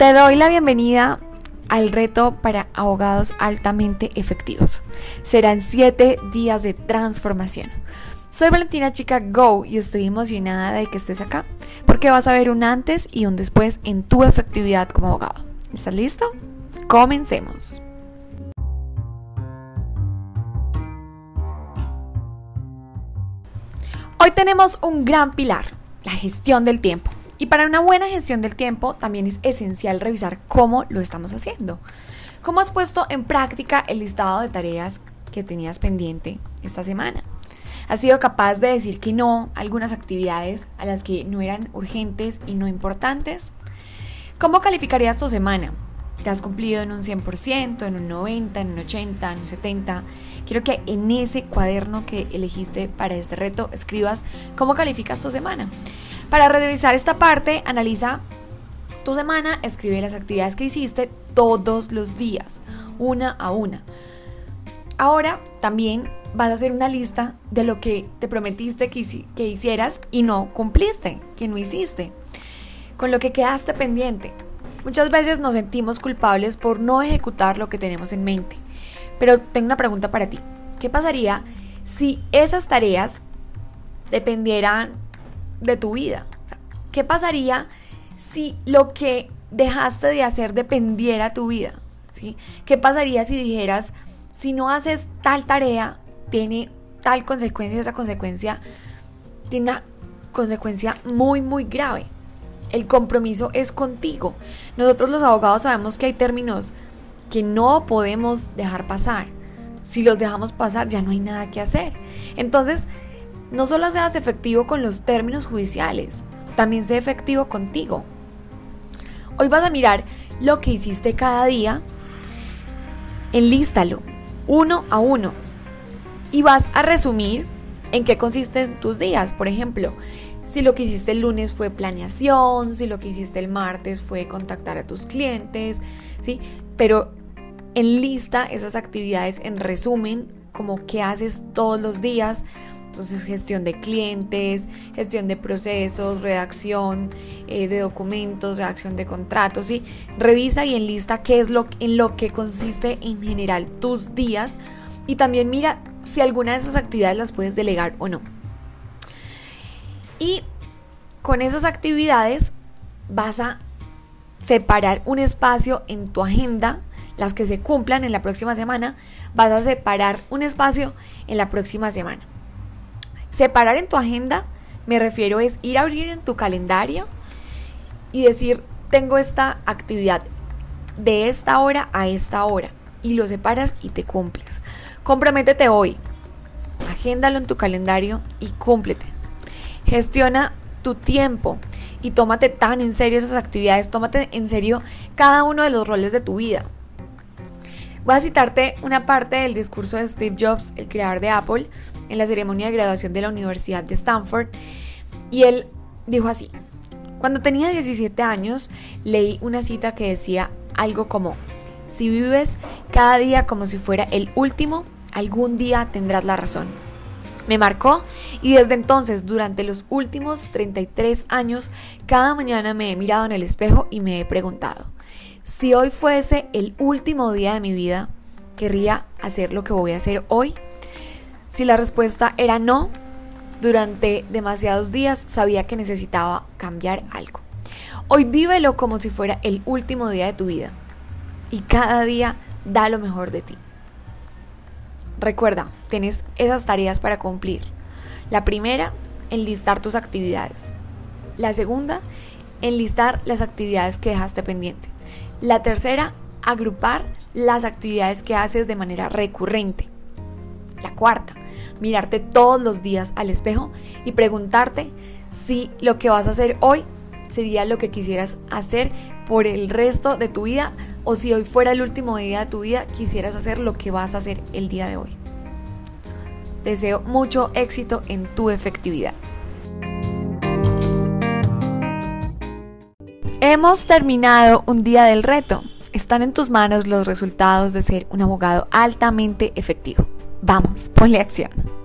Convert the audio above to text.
Te doy la bienvenida al reto para abogados altamente efectivos. Serán siete días de transformación. Soy Valentina Chica Go y estoy emocionada de que estés acá porque vas a ver un antes y un después en tu efectividad como abogado. ¿Estás listo? Comencemos. Hoy tenemos un gran pilar, la gestión del tiempo. Y para una buena gestión del tiempo también es esencial revisar cómo lo estamos haciendo. ¿Cómo has puesto en práctica el listado de tareas que tenías pendiente esta semana? ¿Has sido capaz de decir que no a algunas actividades a las que no eran urgentes y no importantes? ¿Cómo calificarías tu semana? ¿Te has cumplido en un 100%, en un 90%, en un 80%, en un 70%? Quiero que en ese cuaderno que elegiste para este reto escribas cómo calificas tu semana. Para revisar esta parte, analiza tu semana, escribe las actividades que hiciste todos los días, una a una. Ahora también vas a hacer una lista de lo que te prometiste que, hicieras y no cumpliste, que no hiciste, con lo que quedaste pendiente. Muchas veces nos sentimos culpables por no ejecutar lo que tenemos en mente. Pero tengo una pregunta para ti. ¿Qué pasaría si esas tareas dependieran de tu vida. ¿Qué pasaría si lo que dejaste de hacer dependiera de tu vida? ¿Sí? ¿Qué pasaría si dijeras, si no haces tal tarea, tiene tal consecuencia, esa consecuencia tiene una consecuencia muy, muy grave? El compromiso es contigo. Nosotros los abogados sabemos que hay términos que no podemos dejar pasar. Si los dejamos pasar ya no hay nada que hacer. Entonces, no solo seas efectivo con los términos judiciales, también sé efectivo contigo. Hoy vas a mirar lo que hiciste cada día, enlístalo uno a uno y vas a resumir en qué consisten tus días. Por ejemplo, si lo que hiciste el lunes fue planeación, si lo que hiciste el martes fue contactar a tus clientes, ¿sí? Pero enlista esas actividades en resumen, como qué haces todos los días entonces, gestión de clientes, gestión de procesos, redacción eh, de documentos, redacción de contratos, ¿sí? Revisa y enlista qué es lo, en lo que consiste en general tus días y también mira si alguna de esas actividades las puedes delegar o no. Y con esas actividades vas a separar un espacio en tu agenda, las que se cumplan en la próxima semana, vas a separar un espacio en la próxima semana. Separar en tu agenda, me refiero es ir a abrir en tu calendario y decir, tengo esta actividad de esta hora a esta hora y lo separas y te cumples. Comprométete hoy, agéndalo en tu calendario y cúmplete. Gestiona tu tiempo y tómate tan en serio esas actividades, tómate en serio cada uno de los roles de tu vida. Voy a citarte una parte del discurso de Steve Jobs, el creador de Apple, en la ceremonia de graduación de la Universidad de Stanford y él dijo así, cuando tenía 17 años leí una cita que decía algo como, si vives cada día como si fuera el último, algún día tendrás la razón. Me marcó y desde entonces, durante los últimos 33 años, cada mañana me he mirado en el espejo y me he preguntado, si hoy fuese el último día de mi vida, ¿querría hacer lo que voy a hacer hoy? Si la respuesta era no, durante demasiados días sabía que necesitaba cambiar algo. Hoy vívelo como si fuera el último día de tu vida y cada día da lo mejor de ti. Recuerda, tienes esas tareas para cumplir. La primera, enlistar tus actividades. La segunda, enlistar las actividades que dejaste pendiente. La tercera, agrupar las actividades que haces de manera recurrente. La cuarta, mirarte todos los días al espejo y preguntarte si lo que vas a hacer hoy sería lo que quisieras hacer por el resto de tu vida o si hoy fuera el último día de tu vida quisieras hacer lo que vas a hacer el día de hoy. Deseo mucho éxito en tu efectividad. Hemos terminado un día del reto. Están en tus manos los resultados de ser un abogado altamente efectivo. Vamos, ponle acción.